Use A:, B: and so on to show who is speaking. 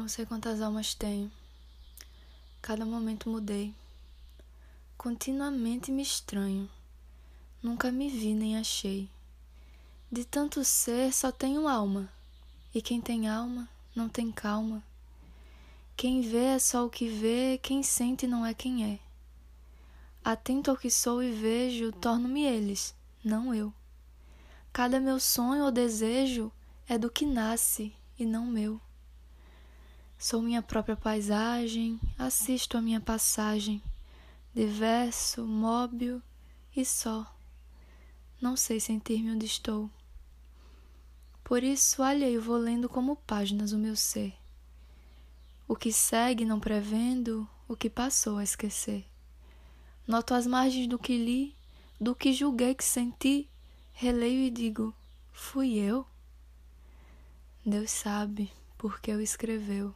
A: Não sei quantas almas tenho. Cada momento mudei. Continuamente me estranho. Nunca me vi nem achei. De tanto ser, só tenho alma. E quem tem alma, não tem calma. Quem vê é só o que vê, quem sente não é quem é. Atento ao que sou e vejo, torno-me eles, não eu. Cada meu sonho ou desejo é do que nasce e não meu. Sou minha própria paisagem, assisto a minha passagem, diverso, móvel e só. Não sei sentir-me onde estou. Por isso, alheio vou lendo como páginas o meu ser. O que segue não prevendo, o que passou a esquecer. Noto as margens do que li, do que julguei que senti, releio e digo: fui eu? Deus sabe porque o escreveu.